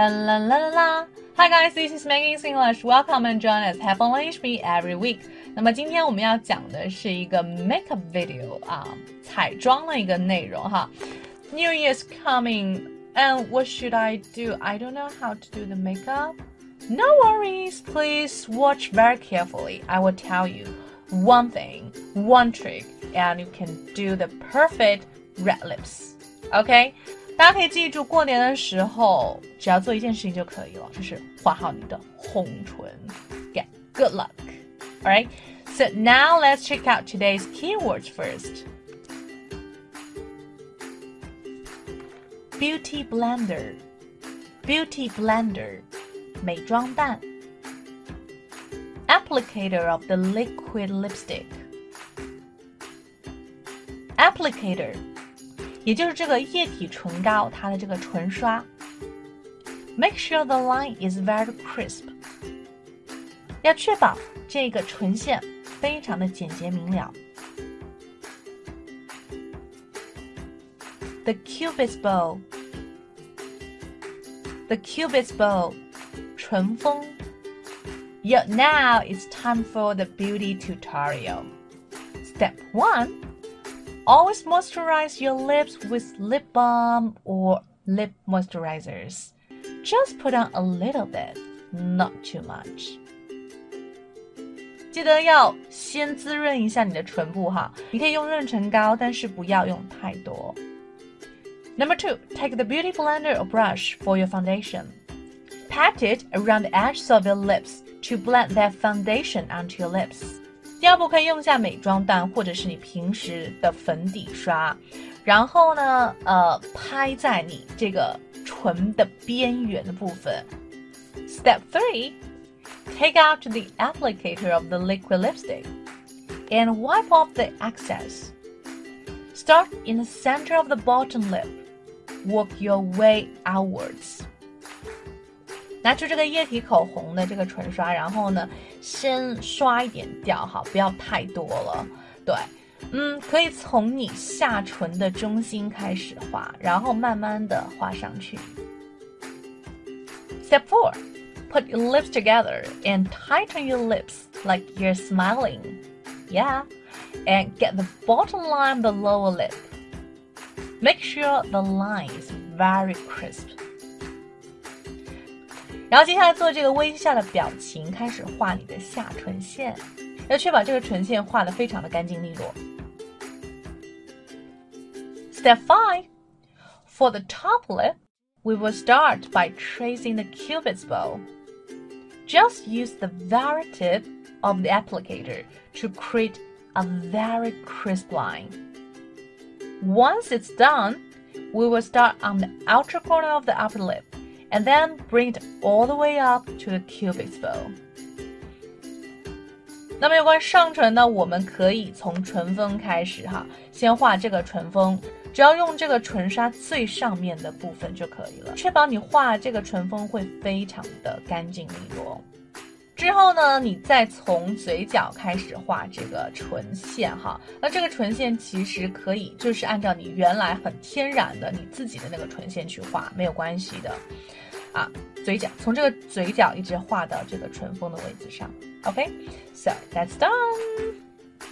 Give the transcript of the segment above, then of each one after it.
La la la la la. Hi guys, this is Maggie English. Welcome and join us. Have fun with me every week. 那么今天我们要讲的是一个 makeup video 啊，彩妆的一个内容哈。New Year's coming, and what should I do? I don't know how to do the makeup. No worries, please watch very carefully. I will tell you one thing, one trick, and you can do the perfect red lips. Okay? 大家可以记住，过年的时候只要做一件事情就可以了，就是画好你的红唇。Get good luck. Alright, so now let's check out today's keywords first. Beauty blender, beauty blender. 美妆蛋，applicator of the liquid lipstick。applicator， 也就是这个液体唇膏，它的这个唇刷。Make sure the line is very crisp，要确保这个唇线非常的简洁明了。The Cupid's bow，the Cupid's bow。唇峰。Yet now it's time for the beauty tutorial. Step 1. Always moisturize your lips with lip balm or lip moisturizers. Just put on a little bit, not too much. 记得要先滋润一下你的唇部哈，你可以用润唇膏，但是不要用太多。Number two, take the beauty blender or brush for your foundation. Pat it around the edges of your lips to blend that foundation onto your lips. 第二步可以用一下美妆蛋或者是你平时的粉底刷，然后呢，呃，拍在你这个唇的边缘的部分。Step three, take out the applicator of the liquid lipstick and wipe off the excess. Start in the center of the bottom lip. Work your way outwards. 拿出这个液体口红的这个唇刷，然后呢，先刷一点掉哈，不要太多了。对，嗯，可以从你下唇的中心开始画，然后慢慢的画上去。Step four, put your lips together and tighten your lips like you're smiling. Yeah, and get the bottom line of the lower lip. Make sure the line is very crisp. 然后接下来做这个微笑的表情，开始画你的下唇线，要确保这个唇线画的非常的干净利落。Step five, for the top lip, we will start by tracing the cupid's bow. Just use the very tip of the applicator to create a very crisp line. Once it's done, we will start on the outer corner of the upper lip And then bring it all the way up to the cubic bow 那么有关上唇呢，我们可以从唇峰开始哈，先画这个唇峰，只要用这个唇刷最上面的部分就可以了，确保你画这个唇峰会非常的干净利落。之后呢，你再从嘴角开始画这个唇线哈。那这个唇线其实可以就是按照你原来很天然的你自己的那个唇线去画，没有关系的。啊，嘴角从这个嘴角一直画到这个唇峰的位置上。OK，so that's done.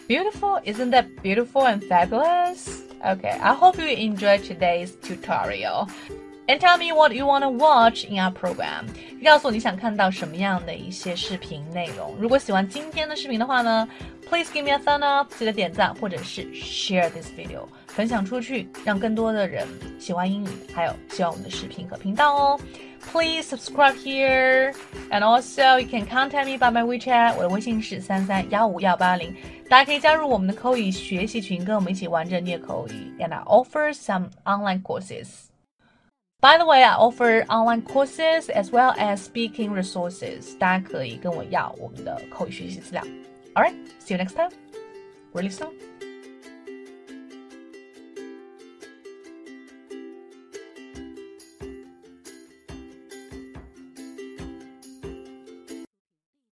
Beautiful, isn't that beautiful and fabulous? OK, I hope you enjoy today's tutorial. And tell me what you want to watch in our program. 告诉我你想看到什么样的一些视频内容。如果喜欢今天的视频的话呢，Please give me a thumb up，记得点赞或者是 share this video，分享出去，让更多的人喜欢英语，还有喜欢我们的视频和频道哦。Please subscribe here, and also you can contact me by my WeChat. 我的微信是三三幺五幺八零，大家可以加入我们的口语学习群，跟我们一起玩着念口语。And I offer some online courses. By the way, I offer online courses as well as speaking resources. 大家可以跟我要我们的口语学习资料。All right, see you next time. Really soon.